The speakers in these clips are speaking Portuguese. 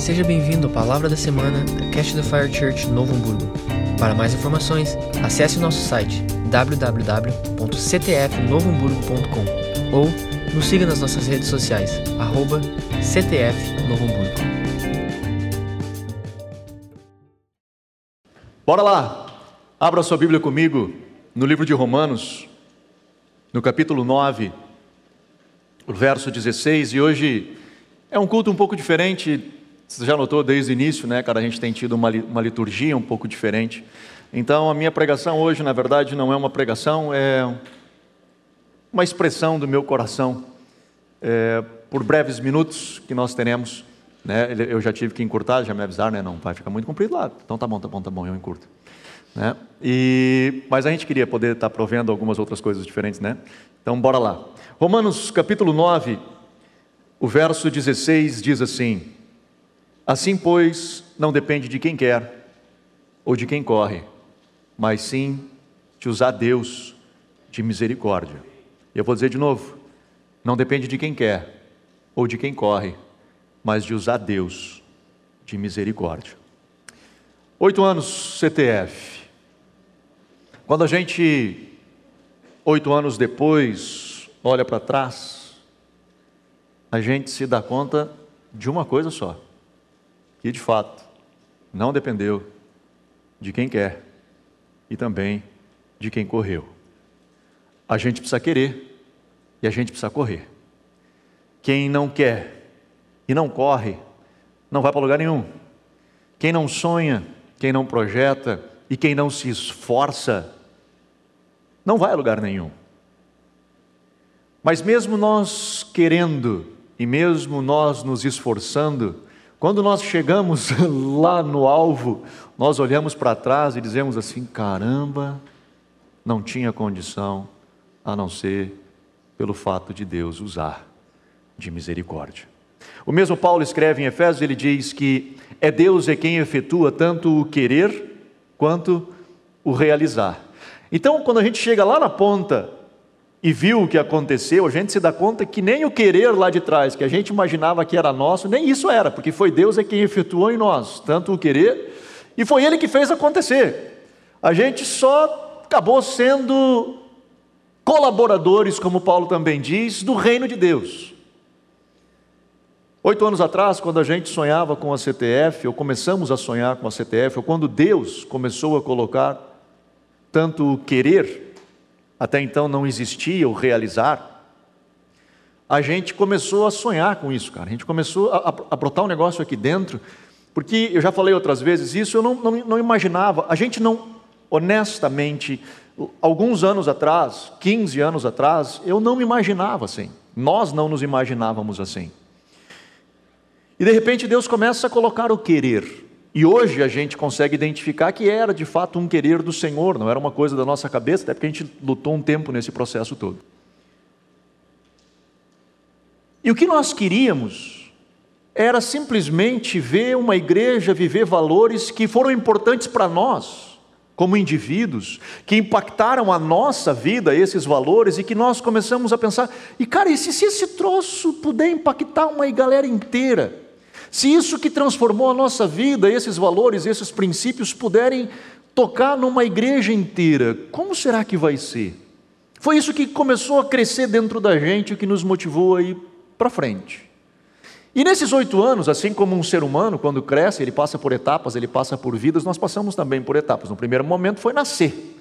Seja bem-vindo à Palavra da Semana da Cash the Fire Church Novo Hamburgo. Para mais informações, acesse o nosso site www.ctfnovohamburgo.com ou nos siga nas nossas redes sociais, arroba. Bora lá! Abra sua Bíblia comigo no livro de Romanos, no capítulo 9, o verso 16, e hoje é um culto um pouco diferente você já notou desde o início, né, cara? A gente tem tido uma, liturgia um pouco diferente. Então, a minha pregação hoje, na verdade, não é uma pregação, é uma expressão do meu coração. É, por breves minutos que nós teremos, né? Eu já tive que encurtar, já me avisaram, né? Não vai ficar muito comprido lá. Então, tá bom, tá bom, tá bom, eu encurto. Né? E, mas a gente queria poder estar provendo algumas outras coisas diferentes, né? Então, bora lá. Romanos capítulo 9, o verso 16 diz assim: Assim, pois, não depende de quem quer ou de quem corre, mas sim de usar Deus de misericórdia. E eu vou dizer de novo: não depende de quem quer ou de quem corre, mas de usar Deus de misericórdia. Oito anos CTF. Quando a gente, oito anos depois, olha para trás, a gente se dá conta de uma coisa só que de fato não dependeu de quem quer e também de quem correu. A gente precisa querer e a gente precisa correr. Quem não quer e não corre, não vai para lugar nenhum. Quem não sonha, quem não projeta e quem não se esforça, não vai a lugar nenhum. Mas mesmo nós querendo e mesmo nós nos esforçando, quando nós chegamos lá no alvo, nós olhamos para trás e dizemos assim: caramba, não tinha condição a não ser pelo fato de Deus usar de misericórdia. O mesmo Paulo escreve em Efésios, ele diz que é Deus é quem efetua tanto o querer quanto o realizar. Então, quando a gente chega lá na ponta e viu o que aconteceu, a gente se dá conta que nem o querer lá de trás, que a gente imaginava que era nosso, nem isso era, porque foi Deus é quem efetuou em nós, tanto o querer, e foi Ele que fez acontecer. A gente só acabou sendo colaboradores, como Paulo também diz, do reino de Deus. Oito anos atrás, quando a gente sonhava com a CTF, ou começamos a sonhar com a CTF, ou quando Deus começou a colocar tanto o querer até então não existia o realizar, a gente começou a sonhar com isso, cara. A gente começou a, a brotar um negócio aqui dentro, porque eu já falei outras vezes isso, eu não, não, não imaginava, a gente não, honestamente, alguns anos atrás, 15 anos atrás, eu não me imaginava assim. Nós não nos imaginávamos assim. E de repente Deus começa a colocar o querer. E hoje a gente consegue identificar que era de fato um querer do Senhor, não era uma coisa da nossa cabeça, até porque a gente lutou um tempo nesse processo todo. E o que nós queríamos era simplesmente ver uma igreja viver valores que foram importantes para nós, como indivíduos, que impactaram a nossa vida, esses valores, e que nós começamos a pensar: e cara, e se, se esse troço puder impactar uma galera inteira? Se isso que transformou a nossa vida, esses valores, esses princípios, puderem tocar numa igreja inteira, como será que vai ser? Foi isso que começou a crescer dentro da gente, que nos motivou a ir para frente. E nesses oito anos, assim como um ser humano, quando cresce, ele passa por etapas, ele passa por vidas, nós passamos também por etapas. No primeiro momento foi nascer.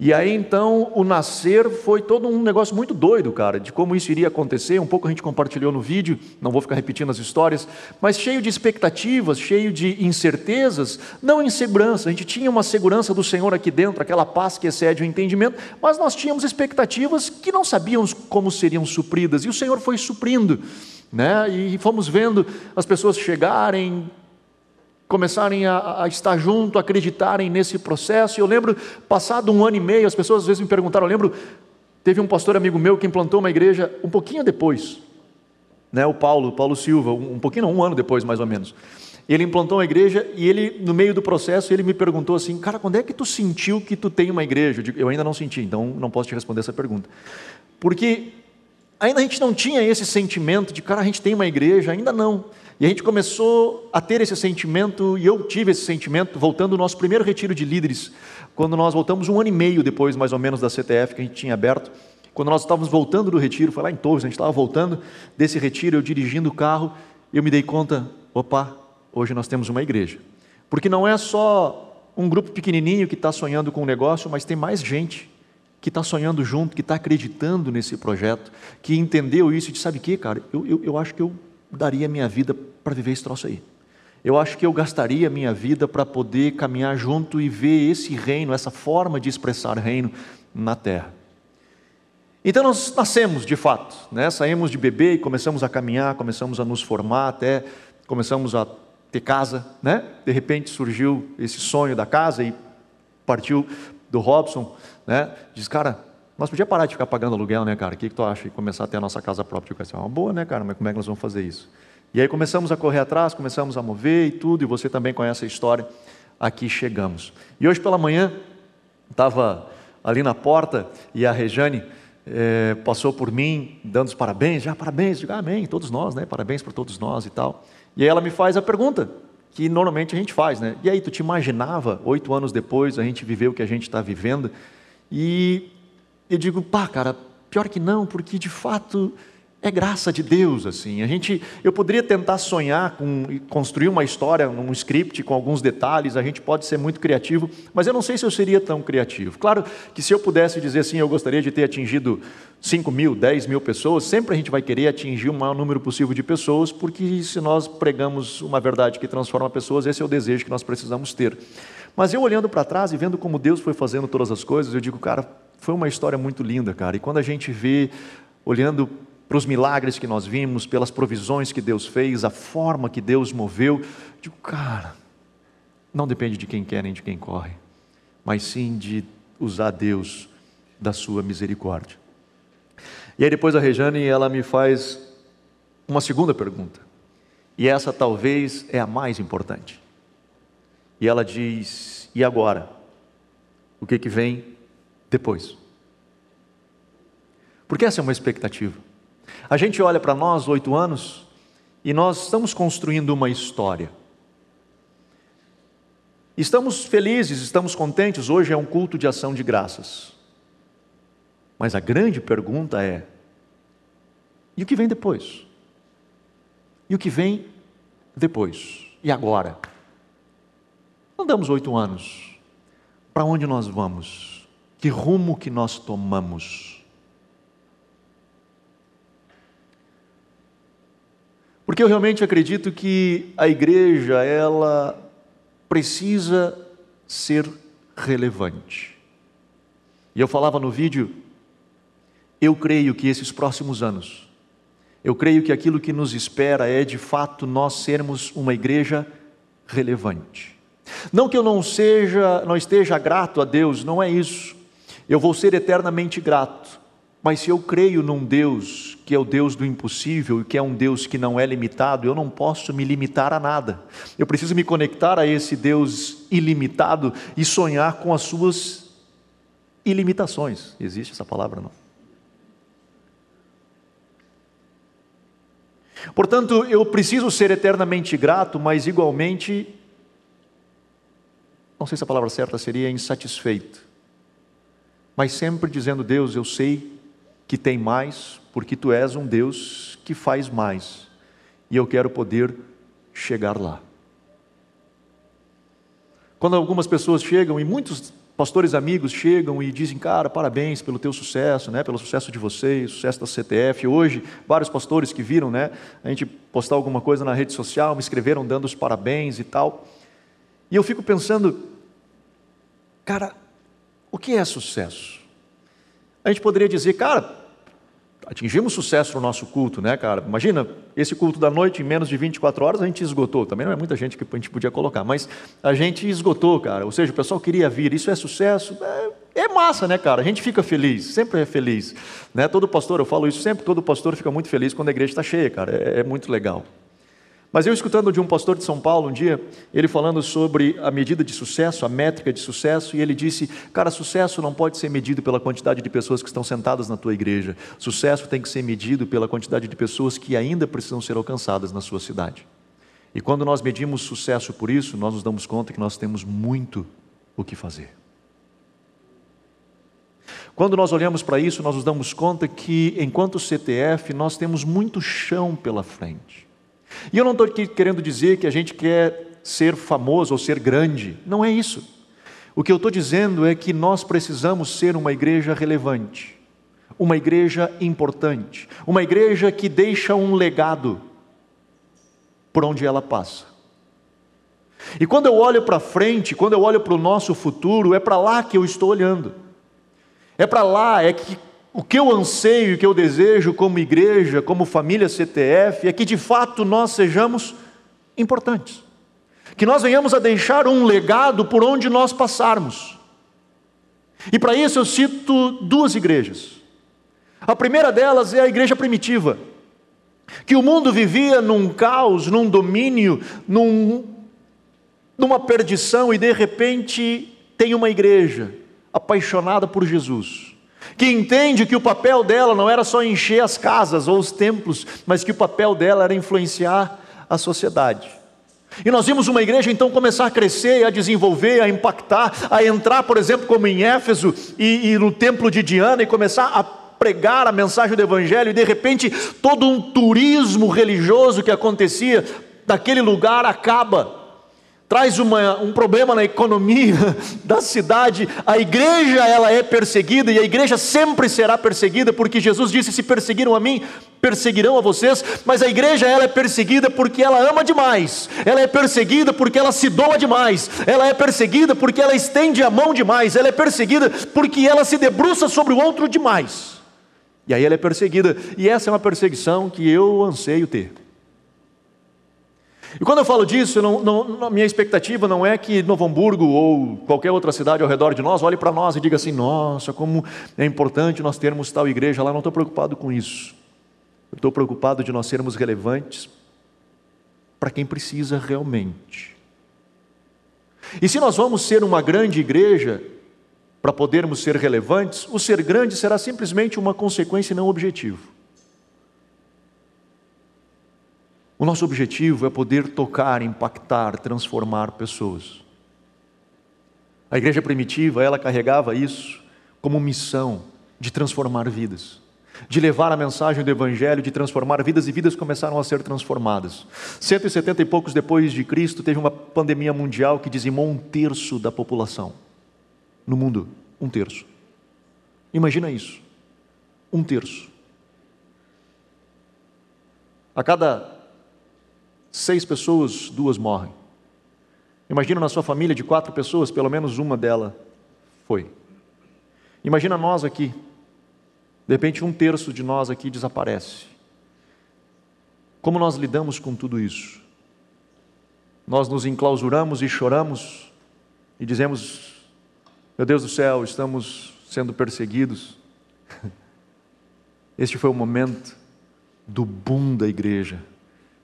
E aí então o nascer foi todo um negócio muito doido, cara, de como isso iria acontecer. Um pouco a gente compartilhou no vídeo, não vou ficar repetindo as histórias, mas cheio de expectativas, cheio de incertezas, não insegurança. A gente tinha uma segurança do Senhor aqui dentro, aquela paz que excede o entendimento, mas nós tínhamos expectativas que não sabíamos como seriam supridas, e o Senhor foi suprindo. Né? E fomos vendo as pessoas chegarem, começarem a, a, estar junto, acreditarem nesse processo. E eu lembro, passado um ano e meio, as pessoas às vezes me perguntaram, eu lembro, teve um pastor amigo meu que implantou uma igreja um pouquinho depois, né, o Paulo, Paulo Silva, um, um pouquinho, não, um ano depois mais ou menos. Ele implantou uma igreja e ele, no meio do processo, ele me perguntou assim, cara, quando é que tu sentiu que tu tem uma igreja? Eu, digo, eu ainda não senti, então não posso te responder essa pergunta. Porque ainda a gente não tinha esse sentimento de, cara, a gente tem uma igreja, ainda não. E a gente começou a ter esse sentimento, e eu tive esse sentimento, voltando ao nosso primeiro retiro de líderes, quando nós voltamos um ano e meio depois, mais ou menos, da CTF que a gente tinha aberto. Quando nós estávamos voltando do retiro, foi lá em Torres, a gente estava voltando desse retiro, eu dirigindo o carro, eu me dei conta, opa, hoje nós temos uma igreja. Porque não é só um grupo pequenininho que está sonhando com um negócio, mas tem mais gente que está sonhando junto, que está acreditando nesse projeto, que entendeu isso e disse, sabe o que, cara, eu, eu, eu acho que eu daria minha vida para viver esse troço aí. Eu acho que eu gastaria minha vida para poder caminhar junto e ver esse reino, essa forma de expressar reino na terra. Então nós nascemos de fato, né? saímos de bebê e começamos a caminhar, começamos a nos formar, até começamos a ter casa, né? De repente surgiu esse sonho da casa e partiu do Robson, né? Diz, cara, nós podíamos parar de ficar pagando aluguel, né, cara? O que, que tu acha? E começar a ter a nossa casa própria. Eu disse, é uma boa, né, cara? Mas como é que nós vamos fazer isso? E aí começamos a correr atrás, começamos a mover e tudo, e você também conhece a história. Aqui chegamos. E hoje pela manhã, estava ali na porta e a Rejane é, passou por mim, dando os parabéns, já parabéns, digo, amém, todos nós, né? Parabéns para todos nós e tal. E aí ela me faz a pergunta, que normalmente a gente faz, né? E aí, tu te imaginava, oito anos depois, a gente viver o que a gente está vivendo? E eu digo, pá, cara, pior que não, porque de fato é graça de Deus, assim. A gente, eu poderia tentar sonhar com construir uma história, um script com alguns detalhes. A gente pode ser muito criativo, mas eu não sei se eu seria tão criativo. Claro que se eu pudesse dizer assim, eu gostaria de ter atingido 5 mil, 10 mil pessoas. Sempre a gente vai querer atingir o maior número possível de pessoas, porque se nós pregamos uma verdade que transforma pessoas, esse é o desejo que nós precisamos ter. Mas eu olhando para trás e vendo como Deus foi fazendo todas as coisas, eu digo, cara, foi uma história muito linda, cara. E quando a gente vê, olhando para os milagres que nós vimos, pelas provisões que Deus fez, a forma que Deus moveu, digo, cara, não depende de quem quer nem de quem corre, mas sim de usar Deus da sua misericórdia. E aí depois a Rejane, ela me faz uma segunda pergunta. E essa talvez é a mais importante. E ela diz: "E agora? O que que vem depois?" Porque essa é uma expectativa. A gente olha para nós, oito anos, e nós estamos construindo uma história. Estamos felizes, estamos contentes, hoje é um culto de ação de graças. Mas a grande pergunta é: e o que vem depois? E o que vem depois? E agora? Andamos oito anos. Para onde nós vamos? Que rumo que nós tomamos? Porque eu realmente acredito que a igreja, ela precisa ser relevante. E eu falava no vídeo, eu creio que esses próximos anos, eu creio que aquilo que nos espera é de fato nós sermos uma igreja relevante. Não que eu não seja, não esteja grato a Deus, não é isso. Eu vou ser eternamente grato. Mas se eu creio num Deus que é o Deus do impossível e que é um Deus que não é limitado, eu não posso me limitar a nada. Eu preciso me conectar a esse Deus ilimitado e sonhar com as suas ilimitações. Existe essa palavra não? Portanto, eu preciso ser eternamente grato, mas igualmente não sei se a palavra certa seria insatisfeito, mas sempre dizendo: Deus, eu sei que tem mais, porque tu és um Deus que faz mais, e eu quero poder chegar lá. Quando algumas pessoas chegam, e muitos pastores amigos chegam e dizem, cara, parabéns pelo teu sucesso, né, pelo sucesso de vocês, sucesso da CTF. Hoje, vários pastores que viram, né, a gente postar alguma coisa na rede social, me escreveram dando os parabéns e tal. E eu fico pensando, cara, o que é sucesso? A gente poderia dizer, cara, atingimos sucesso no nosso culto, né, cara? Imagina, esse culto da noite, em menos de 24 horas, a gente esgotou. Também não é muita gente que a gente podia colocar, mas a gente esgotou, cara. Ou seja, o pessoal queria vir. Isso é sucesso? É, é massa, né, cara? A gente fica feliz, sempre é feliz. Né? Todo pastor, eu falo isso sempre, todo pastor fica muito feliz quando a igreja está cheia, cara. É, é muito legal. Mas eu escutando de um pastor de São Paulo um dia, ele falando sobre a medida de sucesso, a métrica de sucesso, e ele disse: Cara, sucesso não pode ser medido pela quantidade de pessoas que estão sentadas na tua igreja. Sucesso tem que ser medido pela quantidade de pessoas que ainda precisam ser alcançadas na sua cidade. E quando nós medimos sucesso por isso, nós nos damos conta que nós temos muito o que fazer. Quando nós olhamos para isso, nós nos damos conta que, enquanto CTF, nós temos muito chão pela frente. E eu não estou aqui querendo dizer que a gente quer ser famoso ou ser grande, não é isso. O que eu estou dizendo é que nós precisamos ser uma igreja relevante, uma igreja importante, uma igreja que deixa um legado por onde ela passa. E quando eu olho para frente, quando eu olho para o nosso futuro, é para lá que eu estou olhando. É para lá, é que o que eu anseio, o que eu desejo como igreja, como família CTF, é que de fato nós sejamos importantes. Que nós venhamos a deixar um legado por onde nós passarmos. E para isso eu cito duas igrejas. A primeira delas é a igreja primitiva, que o mundo vivia num caos, num domínio, num, numa perdição, e de repente tem uma igreja apaixonada por Jesus que entende que o papel dela não era só encher as casas ou os templos, mas que o papel dela era influenciar a sociedade. E nós vimos uma igreja então começar a crescer, a desenvolver, a impactar, a entrar, por exemplo, como em Éfeso e, e no templo de Diana e começar a pregar a mensagem do Evangelho, e de repente todo um turismo religioso que acontecia daquele lugar acaba traz uma, um problema na economia da cidade. A igreja ela é perseguida e a igreja sempre será perseguida, porque Jesus disse: se perseguiram a mim, perseguirão a vocês. Mas a igreja ela é perseguida porque ela ama demais. Ela é perseguida porque ela se doa demais. Ela é perseguida porque ela estende a mão demais. Ela é perseguida porque ela se debruça sobre o outro demais. E aí ela é perseguida. E essa é uma perseguição que eu anseio ter. E quando eu falo disso, não, não, minha expectativa não é que Novo Hamburgo ou qualquer outra cidade ao redor de nós olhe para nós e diga assim: nossa, como é importante nós termos tal igreja lá. Não estou preocupado com isso. Estou preocupado de nós sermos relevantes para quem precisa realmente. E se nós vamos ser uma grande igreja, para podermos ser relevantes, o ser grande será simplesmente uma consequência e não um objetivo. O nosso objetivo é poder tocar, impactar, transformar pessoas. A igreja primitiva, ela carregava isso como missão de transformar vidas, de levar a mensagem do evangelho, de transformar vidas e vidas começaram a ser transformadas. 170 e poucos depois de Cristo, teve uma pandemia mundial que dizimou um terço da população no mundo, um terço. Imagina isso. Um terço. A cada seis pessoas, duas morrem. Imagina na sua família de quatro pessoas, pelo menos uma dela foi. Imagina nós aqui. De repente, um terço de nós aqui desaparece. Como nós lidamos com tudo isso? Nós nos enclausuramos e choramos e dizemos: Meu Deus do céu, estamos sendo perseguidos. Este foi o momento do boom da igreja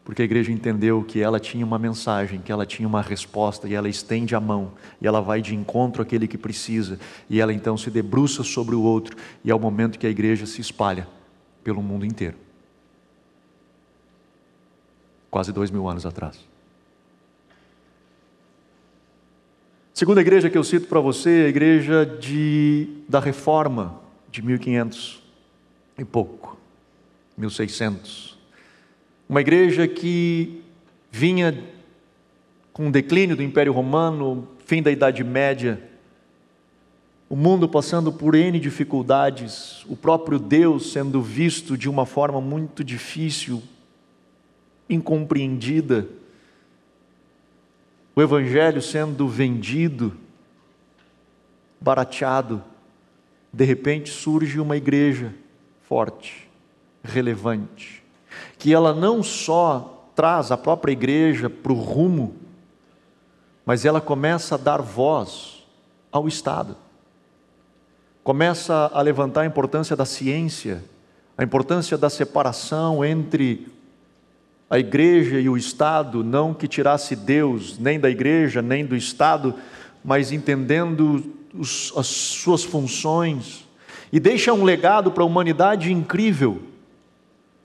porque a igreja entendeu que ela tinha uma mensagem, que ela tinha uma resposta, e ela estende a mão, e ela vai de encontro àquele que precisa, e ela então se debruça sobre o outro, e é o momento que a igreja se espalha pelo mundo inteiro. Quase dois mil anos atrás. Segunda igreja que eu cito para você é a igreja de, da Reforma, de 1500 e pouco, 1600. Uma igreja que vinha com o declínio do Império Romano, fim da Idade Média, o mundo passando por N dificuldades, o próprio Deus sendo visto de uma forma muito difícil, incompreendida, o Evangelho sendo vendido, barateado, de repente surge uma igreja forte, relevante, que ela não só traz a própria igreja para o rumo, mas ela começa a dar voz ao Estado. Começa a levantar a importância da ciência, a importância da separação entre a igreja e o Estado, não que tirasse Deus nem da igreja, nem do Estado, mas entendendo os, as suas funções, e deixa um legado para a humanidade incrível.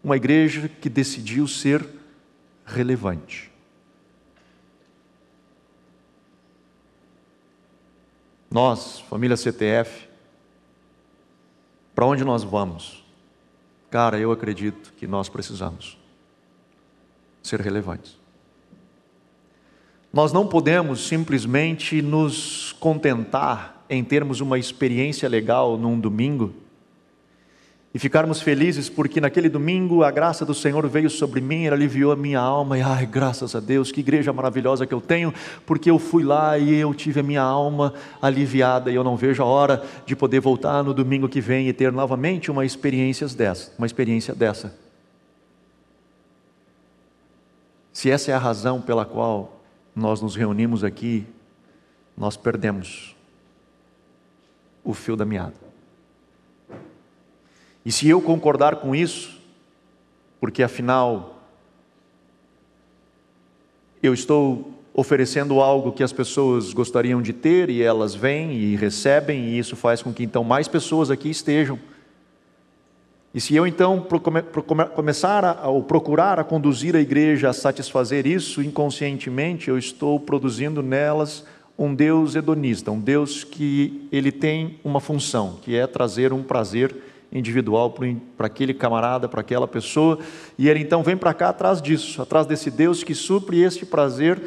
Uma igreja que decidiu ser relevante. Nós, família CTF, para onde nós vamos? Cara, eu acredito que nós precisamos ser relevantes. Nós não podemos simplesmente nos contentar em termos uma experiência legal num domingo e ficarmos felizes porque naquele domingo a graça do Senhor veio sobre mim, ele aliviou a minha alma e ai, graças a Deus, que igreja maravilhosa que eu tenho, porque eu fui lá e eu tive a minha alma aliviada e eu não vejo a hora de poder voltar no domingo que vem e ter novamente uma experiência dessa, uma experiência dessa. Se essa é a razão pela qual nós nos reunimos aqui, nós perdemos o fio da meada. E se eu concordar com isso, porque afinal eu estou oferecendo algo que as pessoas gostariam de ter e elas vêm e recebem, e isso faz com que então mais pessoas aqui estejam. E se eu então começar a, ou procurar a conduzir a igreja a satisfazer isso inconscientemente, eu estou produzindo nelas um Deus hedonista, um Deus que ele tem uma função, que é trazer um prazer individual para aquele camarada, para aquela pessoa, e ele então vem para cá atrás disso, atrás desse Deus que supre este prazer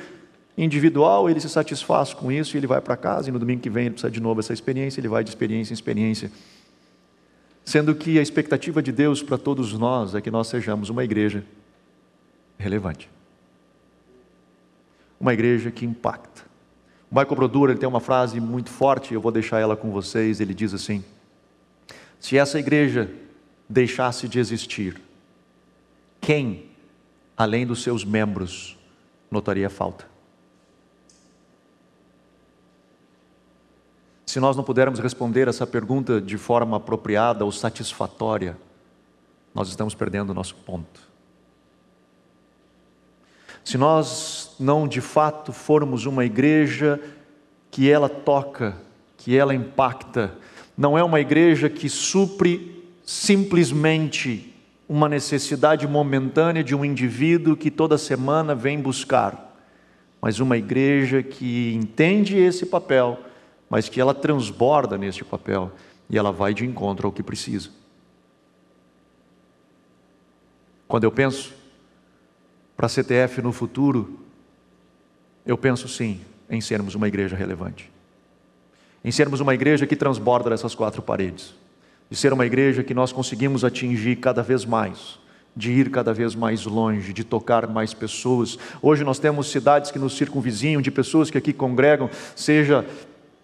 individual, ele se satisfaz com isso e ele vai para casa, e no domingo que vem ele precisa de novo essa experiência, ele vai de experiência em experiência. Sendo que a expectativa de Deus para todos nós é que nós sejamos uma igreja relevante. Uma igreja que impacta. O Michael Brodura ele tem uma frase muito forte, eu vou deixar ela com vocês, ele diz assim: se essa igreja deixasse de existir, quem, além dos seus membros, notaria falta? Se nós não pudermos responder essa pergunta de forma apropriada ou satisfatória, nós estamos perdendo o nosso ponto. Se nós não de fato formos uma igreja que ela toca, que ela impacta, não é uma igreja que supre simplesmente uma necessidade momentânea de um indivíduo que toda semana vem buscar, mas uma igreja que entende esse papel, mas que ela transborda nesse papel e ela vai de encontro ao que precisa. Quando eu penso para a CTF no futuro, eu penso sim em sermos uma igreja relevante em sermos uma igreja que transborda essas quatro paredes, de ser uma igreja que nós conseguimos atingir cada vez mais, de ir cada vez mais longe, de tocar mais pessoas. Hoje nós temos cidades que nos circunvizinham, de pessoas que aqui congregam, seja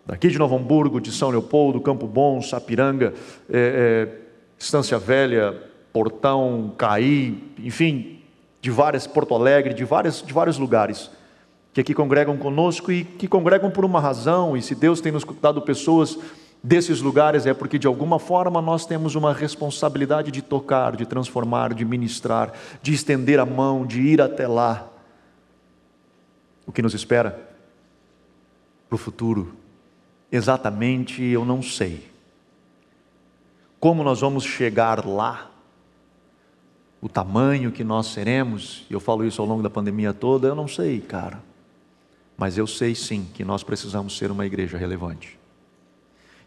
daqui de Novo Hamburgo, de São Leopoldo, Campo Bom, Sapiranga, é, é, Estância Velha, Portão, Caí, enfim, de várias, Porto Alegre, de, várias, de vários lugares que aqui congregam conosco e que congregam por uma razão, e se Deus tem nos dado pessoas desses lugares é porque de alguma forma nós temos uma responsabilidade de tocar, de transformar, de ministrar, de estender a mão, de ir até lá. O que nos espera para o futuro? Exatamente eu não sei. Como nós vamos chegar lá? O tamanho que nós seremos, eu falo isso ao longo da pandemia toda, eu não sei, cara. Mas eu sei sim que nós precisamos ser uma igreja relevante.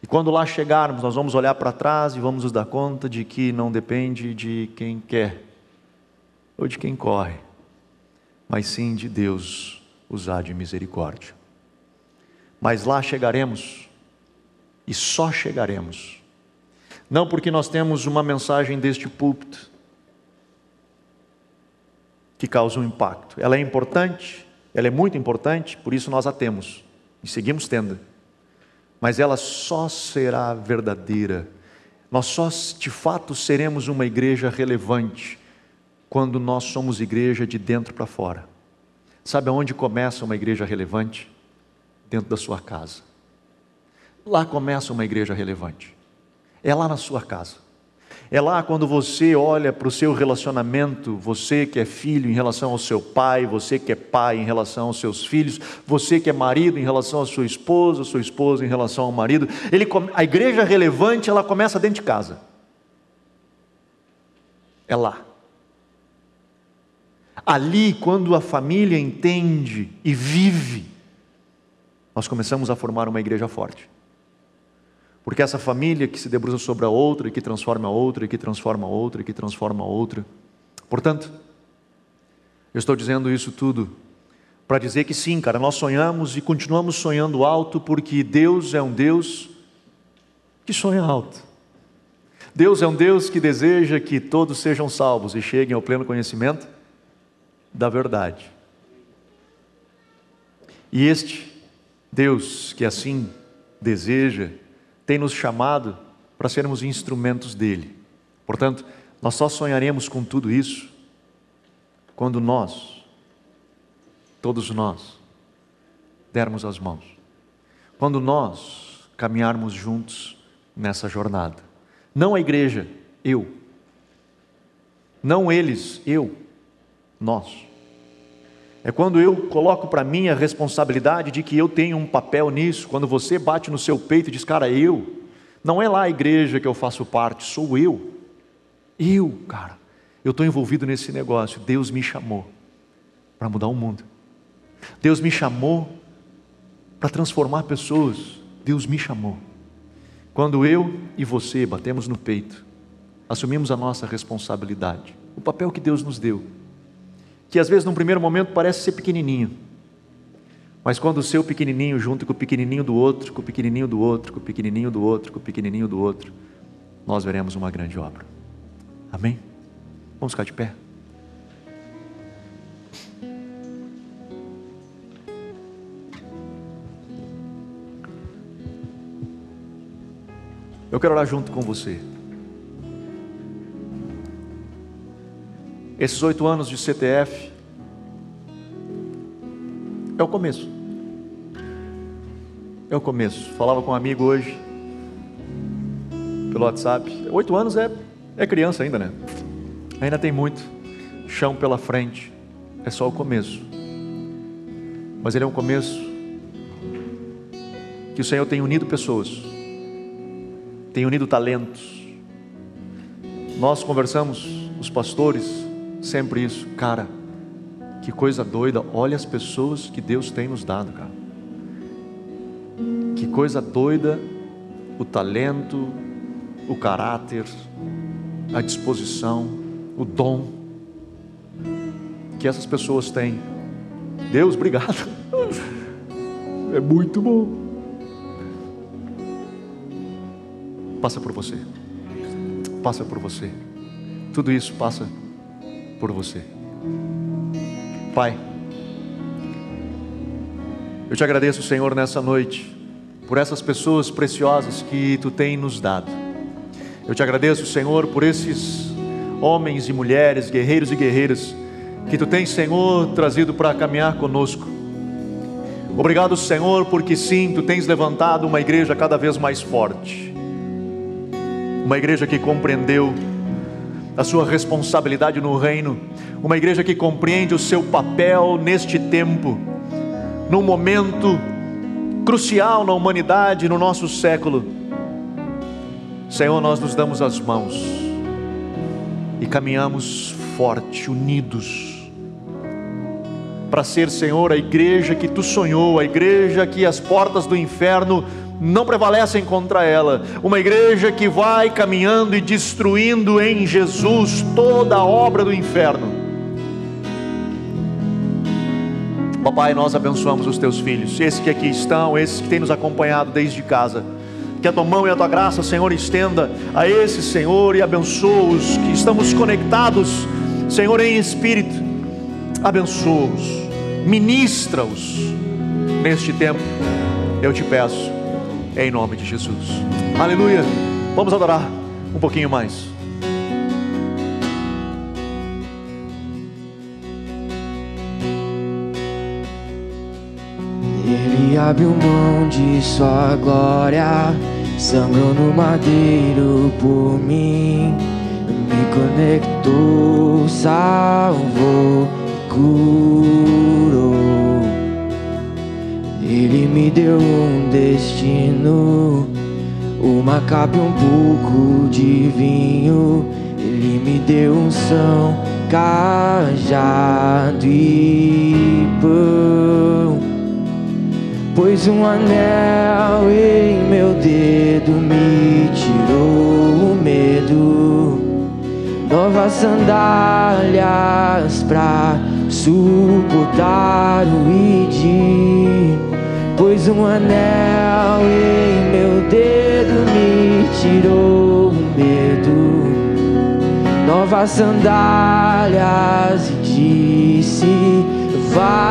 E quando lá chegarmos, nós vamos olhar para trás e vamos nos dar conta de que não depende de quem quer ou de quem corre, mas sim de Deus usar de misericórdia. Mas lá chegaremos, e só chegaremos, não porque nós temos uma mensagem deste púlpito que causa um impacto, ela é importante, ela é muito importante, por isso nós a temos e seguimos tendo. Mas ela só será verdadeira, nós só de fato seremos uma igreja relevante quando nós somos igreja de dentro para fora. Sabe aonde começa uma igreja relevante? Dentro da sua casa. Lá começa uma igreja relevante. É lá na sua casa. É lá quando você olha para o seu relacionamento, você que é filho em relação ao seu pai, você que é pai em relação aos seus filhos, você que é marido em relação à sua esposa, sua esposa em relação ao marido. Ele, a igreja relevante, ela começa dentro de casa. É lá. Ali, quando a família entende e vive, nós começamos a formar uma igreja forte. Porque essa família que se debruça sobre a outra, e que transforma a outra, e que transforma a outra, e que transforma a outra. Portanto, eu estou dizendo isso tudo para dizer que sim, cara, nós sonhamos e continuamos sonhando alto, porque Deus é um Deus que sonha alto. Deus é um Deus que deseja que todos sejam salvos e cheguem ao pleno conhecimento da verdade. E este Deus que assim deseja tem nos chamado para sermos instrumentos dele. Portanto, nós só sonharemos com tudo isso quando nós, todos nós, dermos as mãos. Quando nós caminharmos juntos nessa jornada. Não a igreja, eu. Não eles, eu. Nós. É quando eu coloco para mim a responsabilidade de que eu tenho um papel nisso, quando você bate no seu peito e diz, cara, eu. Não é lá a igreja que eu faço parte, sou eu. Eu, cara, eu estou envolvido nesse negócio. Deus me chamou para mudar o mundo. Deus me chamou para transformar pessoas. Deus me chamou. Quando eu e você batemos no peito, assumimos a nossa responsabilidade, o papel que Deus nos deu que às vezes num primeiro momento parece ser pequenininho. Mas quando o seu pequenininho junto com o pequenininho do outro, com o pequenininho do outro, com o pequenininho do outro, com o pequenininho do outro, nós veremos uma grande obra. Amém? Vamos ficar de pé. Eu quero orar junto com você. Esses oito anos de CTF é o começo. É o começo. Falava com um amigo hoje pelo WhatsApp. Oito anos é, é criança ainda, né? Ainda tem muito chão pela frente. É só o começo. Mas ele é um começo que o Senhor tem unido pessoas, tem unido talentos. Nós conversamos, os pastores, sempre isso, cara. Que coisa doida, olha as pessoas que Deus tem nos dado, cara. Que coisa doida o talento, o caráter, a disposição, o dom que essas pessoas têm. Deus, obrigado. É muito bom. Passa por você. Passa por você. Tudo isso passa por você. Pai, eu te agradeço, Senhor, nessa noite, por essas pessoas preciosas que tu tem nos dado. Eu te agradeço, Senhor, por esses homens e mulheres, guerreiros e guerreiras, que tu tens, Senhor, trazido para caminhar conosco. Obrigado, Senhor, porque sim, tu tens levantado uma igreja cada vez mais forte. Uma igreja que compreendeu a sua responsabilidade no reino, uma igreja que compreende o seu papel neste tempo, num momento crucial na humanidade, no nosso século. Senhor, nós nos damos as mãos e caminhamos forte, unidos, para ser, Senhor, a igreja que tu sonhou, a igreja que as portas do inferno não prevalecem contra ela. Uma igreja que vai caminhando e destruindo em Jesus toda a obra do inferno. Papai, nós abençoamos os teus filhos, esses que aqui estão, esses que têm nos acompanhado desde casa. Que a tua mão e a tua graça, Senhor, estenda a esses, Senhor, e abençoa-os que estamos conectados, Senhor, em espírito. Abençoa-os, ministra-os neste tempo, eu te peço em nome de Jesus. Aleluia. Vamos adorar um pouquinho mais. Ele abriu mão de sua glória, sangrou no madeiro por mim. me conectou, salvou, curou. Ele me deu um destino, uma capa e um pouco de vinho. Ele me deu um são, cajado e pão. Pôs um anel em meu dedo, me tirou o medo. Novas sandálias pra suportar o id. Pôs um anel em meu dedo, me tirou o medo. Novas sandálias e disse: Vai.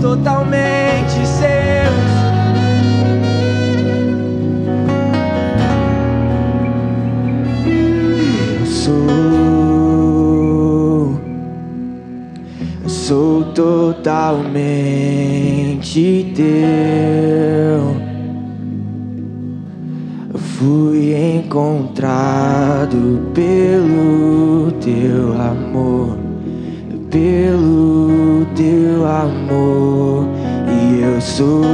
Totalmente seus. Eu sou, eu sou totalmente teu. Eu fui encontrado pelo teu amor, pelo teu amor, sou.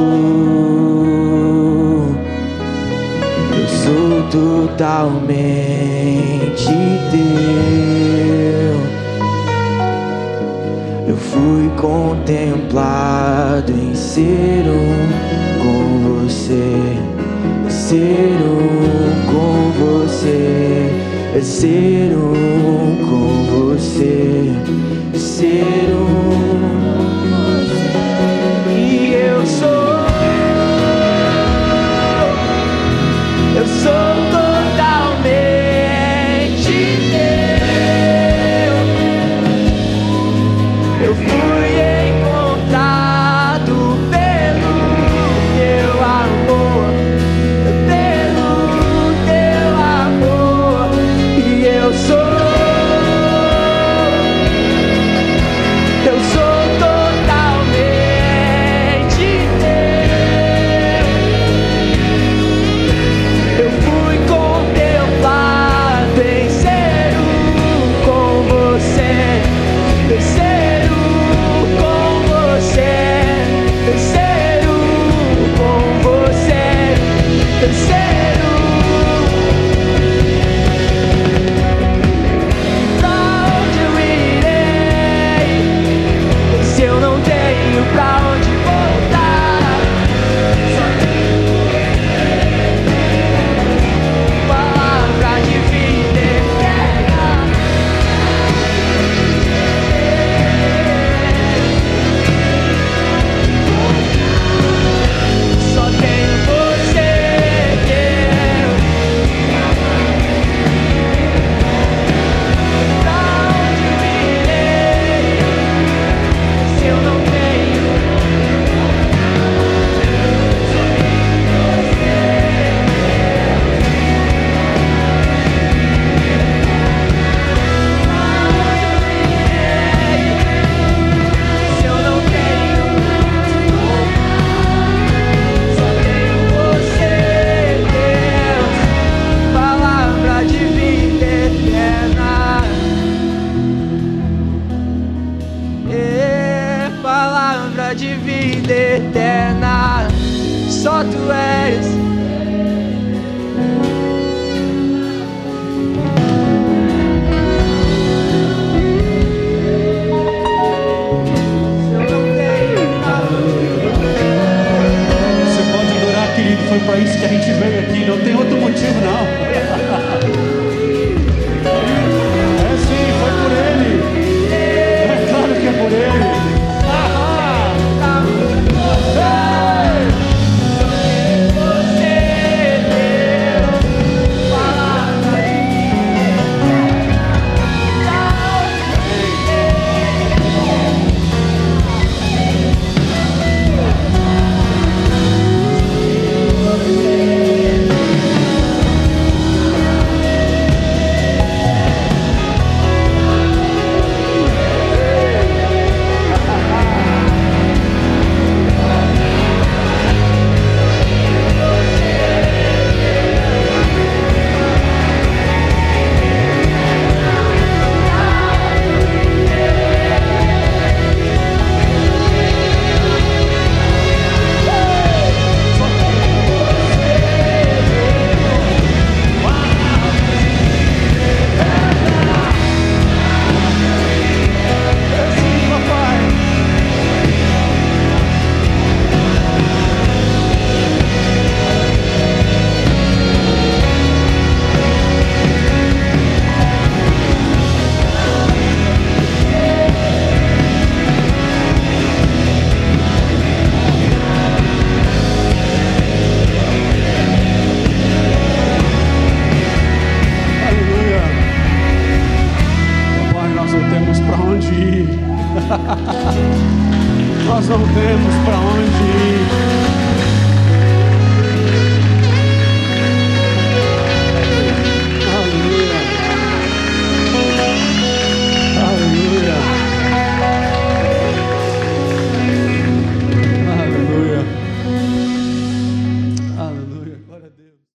Eu sou totalmente teu. Eu fui contemplado em ser um com você, ser um com você, ser um com você, ser um.